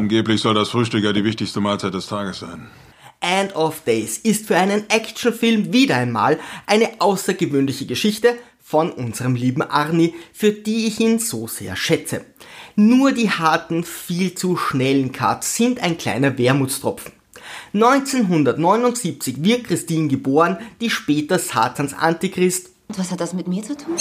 Angeblich soll das Frühstück ja die wichtigste Mahlzeit des Tages sein. End of Days ist für einen Actionfilm wieder einmal eine außergewöhnliche Geschichte von unserem lieben Arnie, für die ich ihn so sehr schätze. Nur die harten, viel zu schnellen Cuts sind ein kleiner Wermutstropfen. 1979 wird Christine geboren, die später Satans Antichrist. Und was hat das mit mir zu tun?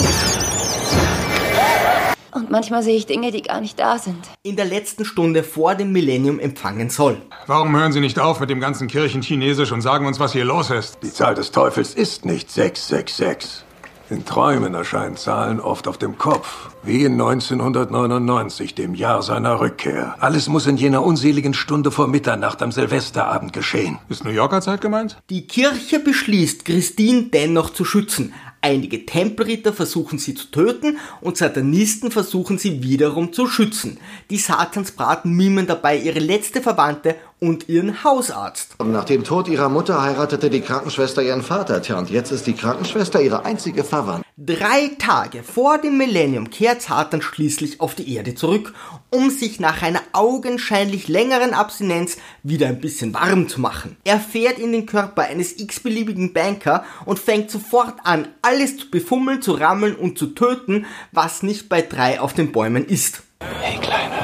Und manchmal sehe ich Dinge, die gar nicht da sind. In der letzten Stunde vor dem Millennium empfangen soll. Warum hören Sie nicht auf mit dem ganzen Kirchenchinesisch und sagen uns, was hier los ist? Die Zahl des Teufels ist nicht 666. In Träumen erscheinen Zahlen oft auf dem Kopf, wie in 1999, dem Jahr seiner Rückkehr. Alles muss in jener unseligen Stunde vor Mitternacht am Silvesterabend geschehen. Ist New Yorker Zeit gemeint? Die Kirche beschließt, Christine dennoch zu schützen. Einige Tempelritter versuchen sie zu töten und Satanisten versuchen sie wiederum zu schützen. Die Satansbraten mimen dabei ihre letzte Verwandte und ihren Hausarzt. Nach dem Tod ihrer Mutter heiratete die Krankenschwester ihren Vater, tja, und jetzt ist die Krankenschwester ihre einzige Verwandte. Drei Tage vor dem Millennium kehrt Satan schließlich auf die Erde zurück, um sich nach einer augenscheinlich längeren Abstinenz wieder ein bisschen warm zu machen. Er fährt in den Körper eines x-beliebigen Banker und fängt sofort an, alles zu befummeln, zu rammeln und zu töten, was nicht bei drei auf den Bäumen ist. Hey, Kleiner.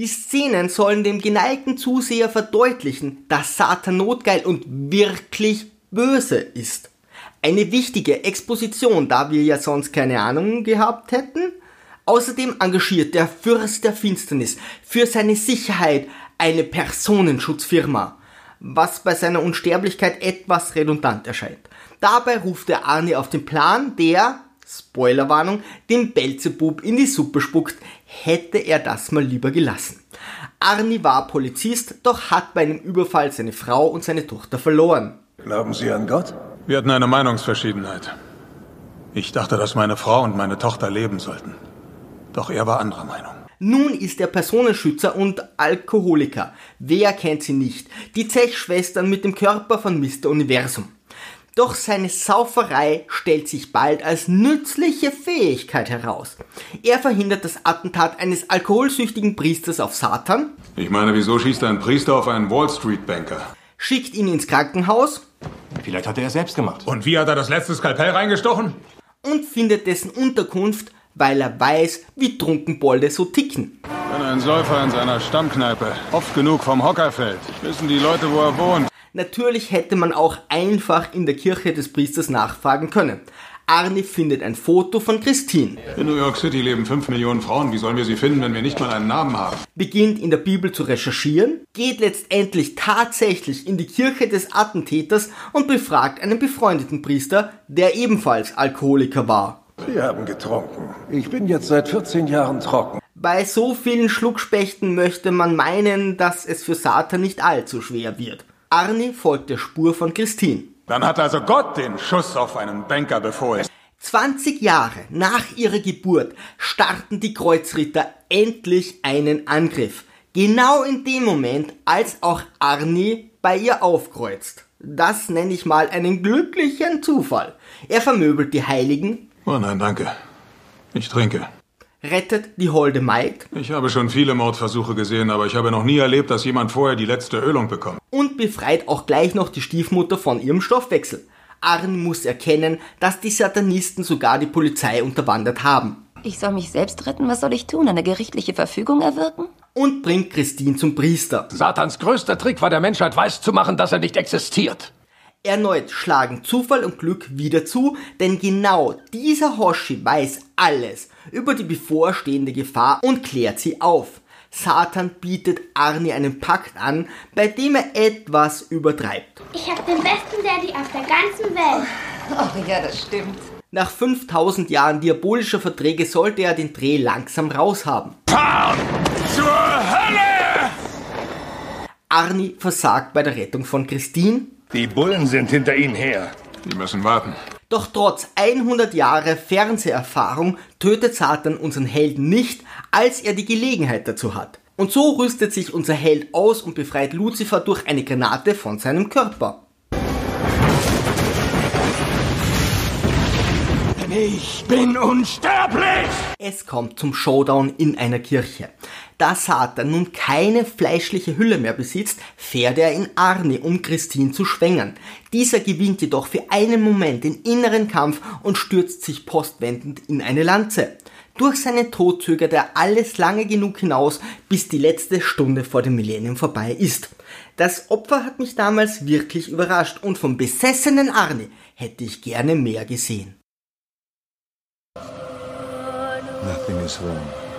Die Szenen sollen dem geneigten Zuseher verdeutlichen, dass Satan notgeil und wirklich böse ist. Eine wichtige Exposition, da wir ja sonst keine Ahnung gehabt hätten. Außerdem engagiert der Fürst der Finsternis für seine Sicherheit eine Personenschutzfirma, was bei seiner Unsterblichkeit etwas redundant erscheint. Dabei ruft der Arnie auf den Plan, der, Spoilerwarnung, dem Belzebub in die Suppe spuckt, hätte er das mal lieber gelassen. Arnie war Polizist, doch hat bei einem Überfall seine Frau und seine Tochter verloren. Glauben Sie an Gott? Wir hatten eine Meinungsverschiedenheit. Ich dachte, dass meine Frau und meine Tochter leben sollten. Doch er war anderer Meinung. Nun ist er Personenschützer und Alkoholiker. Wer kennt sie nicht? Die Zechschwestern mit dem Körper von Mr. Universum. Doch seine Sauferei stellt sich bald als nützliche Fähigkeit heraus. Er verhindert das Attentat eines alkoholsüchtigen Priesters auf Satan. Ich meine, wieso schießt ein Priester auf einen Wall Street Banker? Schickt ihn ins Krankenhaus. Vielleicht hat er es selbst gemacht. Und wie hat er das letzte Skalpell reingestochen? Und findet dessen Unterkunft, weil er weiß, wie Trunkenbolde so ticken. Wenn ein Säufer in seiner Stammkneipe oft genug vom Hocker fällt, wissen die Leute, wo er wohnt. Natürlich hätte man auch einfach in der Kirche des Priesters nachfragen können. Arnie findet ein Foto von Christine. In New York City leben 5 Millionen Frauen. Wie sollen wir sie finden, wenn wir nicht mal einen Namen haben? Beginnt in der Bibel zu recherchieren, geht letztendlich tatsächlich in die Kirche des Attentäters und befragt einen befreundeten Priester, der ebenfalls Alkoholiker war. Sie haben getrunken. Ich bin jetzt seit 14 Jahren trocken. Bei so vielen Schluckspechten möchte man meinen, dass es für Satan nicht allzu schwer wird. Arnie folgt der Spur von Christine. Dann hat also Gott den Schuss auf einen Banker befohlen. 20 Jahre nach ihrer Geburt starten die Kreuzritter endlich einen Angriff. Genau in dem Moment, als auch Arnie bei ihr aufkreuzt. Das nenne ich mal einen glücklichen Zufall. Er vermöbelt die Heiligen, Oh nein, danke. Ich trinke. Rettet die holde Maid Ich habe schon viele Mordversuche gesehen, aber ich habe noch nie erlebt, dass jemand vorher die letzte Ölung bekommt. und befreit auch gleich noch die Stiefmutter von ihrem Stoffwechsel. Arnie muss erkennen, dass die Satanisten sogar die Polizei unterwandert haben. Ich soll mich selbst retten? Was soll ich tun? Eine gerichtliche Verfügung erwirken? Und bringt Christine zum Priester. Satans größter Trick war der Menschheit weiszumachen, dass er nicht existiert. Erneut schlagen Zufall und Glück wieder zu, denn genau dieser Hoshi weiß alles über die bevorstehende Gefahr und klärt sie auf. Satan bietet Arnie einen Pakt an, bei dem er etwas übertreibt. Ich habe den besten Daddy auf der ganzen Welt. Oh ja, das stimmt. Nach 5000 Jahren diabolischer Verträge sollte er den Dreh langsam raushaben. Zur Hölle! Arnie versagt bei der Rettung von Christine, Die Bullen sind hinter ihnen her. Die müssen warten. Doch trotz 100 Jahre Fernseherfahrung tötet Satan unseren Helden nicht, als er die Gelegenheit dazu hat. Und so rüstet sich unser Held aus und befreit Lucifer durch eine Granate von seinem Körper. Denn ich bin unsterblich! Es kommt zum Showdown in einer Kirche. Da Satan nun keine fleischliche Hülle mehr besitzt, fährt er in Arni, um Christine zu schwängern. Dieser gewinnt jedoch für einen Moment den inneren Kampf und stürzt sich postwendend in eine Lanze. Durch seinen Tod zögert er alles lange genug hinaus, bis die letzte Stunde vor dem Millennium vorbei ist. Das Opfer hat mich damals wirklich überrascht und vom besessenen Arne hätte ich gerne mehr gesehen. Nothing is wrong.